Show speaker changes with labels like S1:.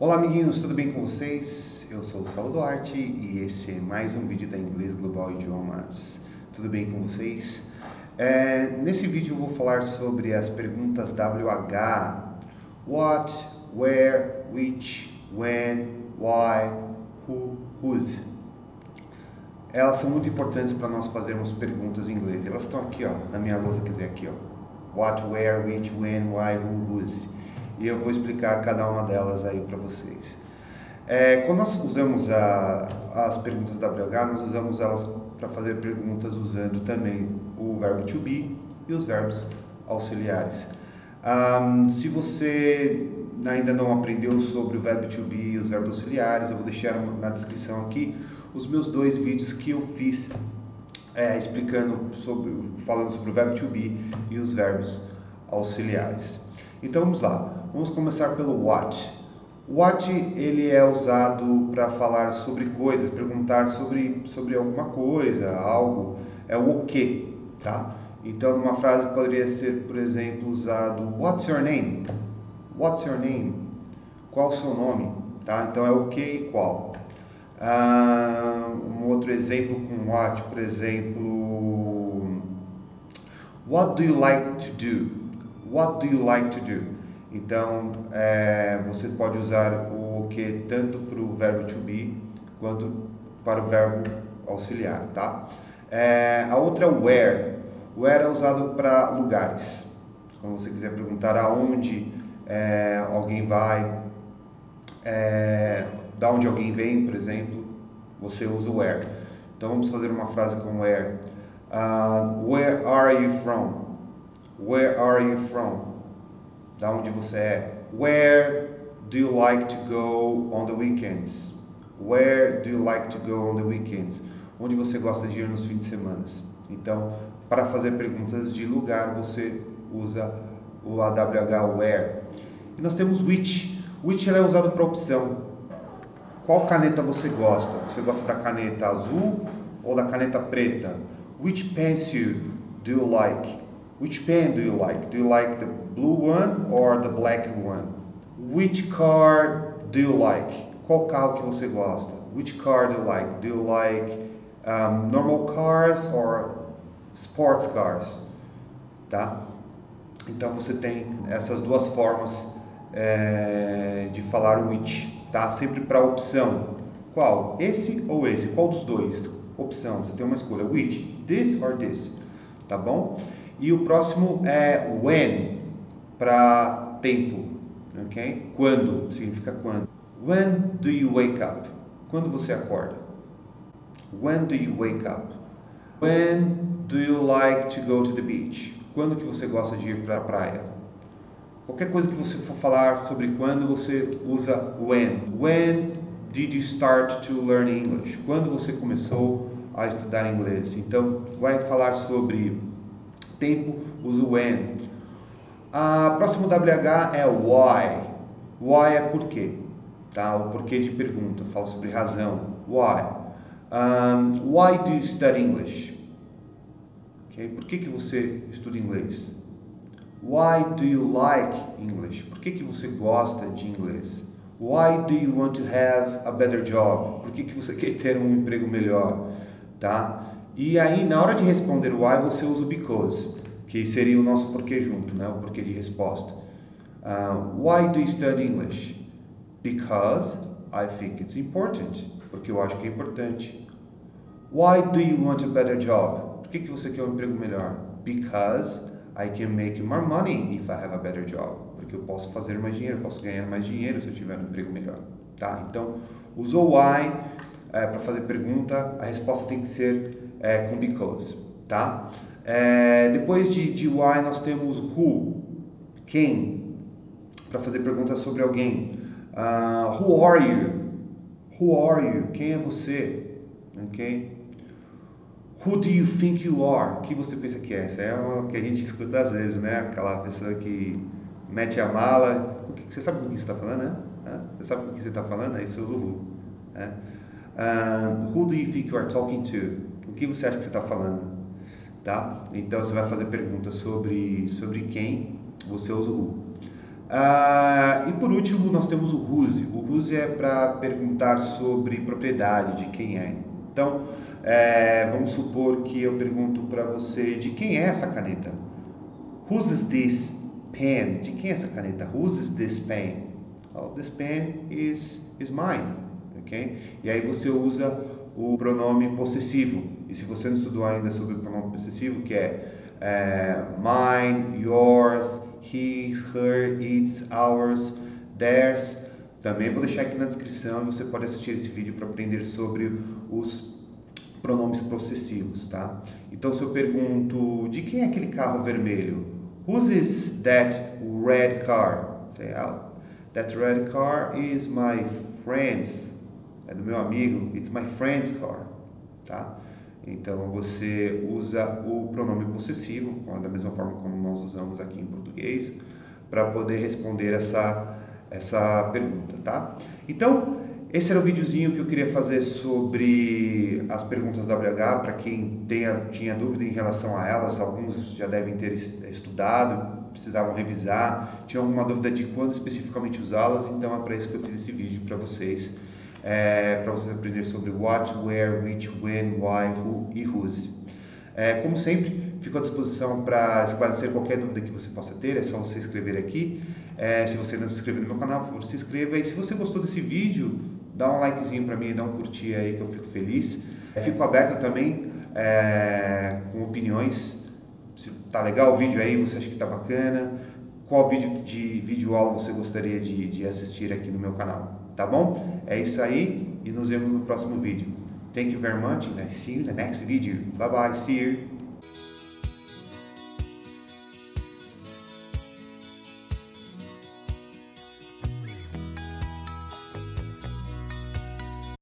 S1: Olá amiguinhos, tudo bem com vocês? Eu sou o Saulo Duarte e esse é mais um vídeo da Inglês Global Idiomas. Tudo bem com vocês? É, nesse vídeo eu vou falar sobre as perguntas WH. What, where, which, when, why, who, whose. Elas são muito importantes para nós fazermos perguntas em inglês. Elas estão aqui ó, na minha lousa, quer dizer, aqui ó. What, where, which, when, why, who, whose e eu vou explicar cada uma delas aí para vocês. É, quando nós usamos a, as perguntas WH, nós usamos elas para fazer perguntas usando também o verbo to be e os verbos auxiliares. Um, se você ainda não aprendeu sobre o verbo to be e os verbos auxiliares, eu vou deixar na descrição aqui os meus dois vídeos que eu fiz é, explicando sobre, falando sobre o verbo to be e os verbos auxiliares. Então vamos lá. Vamos começar pelo what. What ele é usado para falar sobre coisas, perguntar sobre, sobre alguma coisa, algo. É o que, tá? Então, numa frase poderia ser, por exemplo, usado What's your name? What's your name? Qual o seu nome? Tá? Então é o que e qual. Ah, um outro exemplo com what, por exemplo, What do you like to do? What do you like to do? Então, é, você pode usar o que tanto para o verbo to be quanto para o verbo auxiliar, tá? É, a outra é where. Where é usado para lugares. Quando você quiser perguntar aonde é, alguém vai, é, da onde alguém vem, por exemplo, você usa where. Então vamos fazer uma frase com where. Uh, where are you from? Where are you from? da onde você é. Where do you like to go on the weekends? Where do you like to go on the weekends? Onde você gosta de ir nos fins de semana? Então, para fazer perguntas de lugar, você usa o AWH where. E nós temos which. Which é usado para opção. Qual caneta você gosta? Você gosta da caneta azul ou da caneta preta? Which pencil do you like? Which pen do you like? Do you like the blue one or the black one? Which car do you like? Qual carro que você gosta? Which car do you like? Do you like um, normal cars or sports cars? Tá? Então você tem essas duas formas é, de falar which, tá? Sempre para opção. Qual? Esse ou esse? Qual dos dois? Opção. Você tem uma escolha. Which? This or this? Tá bom? E o próximo é when, para tempo, ok? Quando, significa quando. When do you wake up? Quando você acorda? When do you wake up? When do you like to go to the beach? Quando que você gosta de ir para a praia? Qualquer coisa que você for falar sobre quando, você usa when. When did you start to learn English? Quando você começou a estudar inglês? Então, vai falar sobre tempo, uso when. A próximo WH é why. Why é porquê, tá? O porquê de pergunta, fala sobre razão. Why? Um, why do you study English? Okay? Por que, que você estuda inglês? Why do you like English? Por que, que você gosta de inglês? Why do you want to have a better job? Por que, que você quer ter um emprego melhor? Tá? E aí, na hora de responder o why, você usa o because, que seria o nosso porquê junto, né? o porquê de resposta. Uh, why do you study English? Because I think it's important. Porque eu acho que é importante. Why do you want a better job? Por que, que você quer um emprego melhor? Because I can make more money if I have a better job. Porque eu posso fazer mais dinheiro, posso ganhar mais dinheiro se eu tiver um emprego melhor. Tá? Então, usou why é, para fazer pergunta, a resposta tem que ser é, com because, tá? É, depois de, de why nós temos who, quem, para fazer perguntas sobre alguém. Uh, who are you? Who are you? Quem é você? Ok? Who do you think you are? Que você pensa que é? Essa é uma que a gente escuta às vezes, né? Aquela pessoa que mete a mala. O que, você sabe com que você está falando, né? Você sabe com que você está falando? Aí você usa o who. Né? Uh, who do you think you are talking to? O que você acha que você está falando? Tá? Então você vai fazer perguntas sobre, sobre quem você usa o who. Ah, e por último, nós temos o whose. O whose é para perguntar sobre propriedade, de quem é. Então, é, vamos supor que eu pergunto para você de quem é essa caneta. Whose is this pen? De quem é essa caneta? Whose is this pen? Oh, this pen is, is mine. Okay? E aí você usa o pronome possessivo. E se você não estudou ainda sobre o pronome possessivo, que é, é mine, yours, his, her, its, ours, theirs, também vou deixar aqui na descrição você pode assistir esse vídeo para aprender sobre os pronomes possessivos, tá? Então se eu pergunto de quem é aquele carro vermelho? Whose is that red car? Say out. That red car is my friend's. É do meu amigo. It's my friend's car, tá? Então você usa o pronome possessivo, da mesma forma como nós usamos aqui em português, para poder responder essa essa pergunta, tá? Então, esse era o videozinho que eu queria fazer sobre as perguntas da WH, para quem tenha, tinha dúvida em relação a elas, alguns já devem ter estudado, precisavam revisar, tinham alguma dúvida de quando especificamente usá-las, então é para isso que eu fiz esse vídeo para vocês, é, para vocês aprenderem sobre what, where, which, when, why, who e whose. É, como sempre, fico à disposição para esclarecer qualquer dúvida que você possa ter, é só você escrever aqui. É, se você não se inscreveu no meu canal, por favor, se inscreva. E se você gostou desse vídeo, dá um likezinho para mim, dá um curtir aí que eu fico feliz. Fico aberto também é, com opiniões. Se tá legal o vídeo aí, você acha que tá bacana, qual vídeo de vídeo aula você gostaria de, de assistir aqui no meu canal, tá bom? É isso aí e nos vemos no próximo vídeo. Thank you very much and I see you in the next video. Bye bye, see you.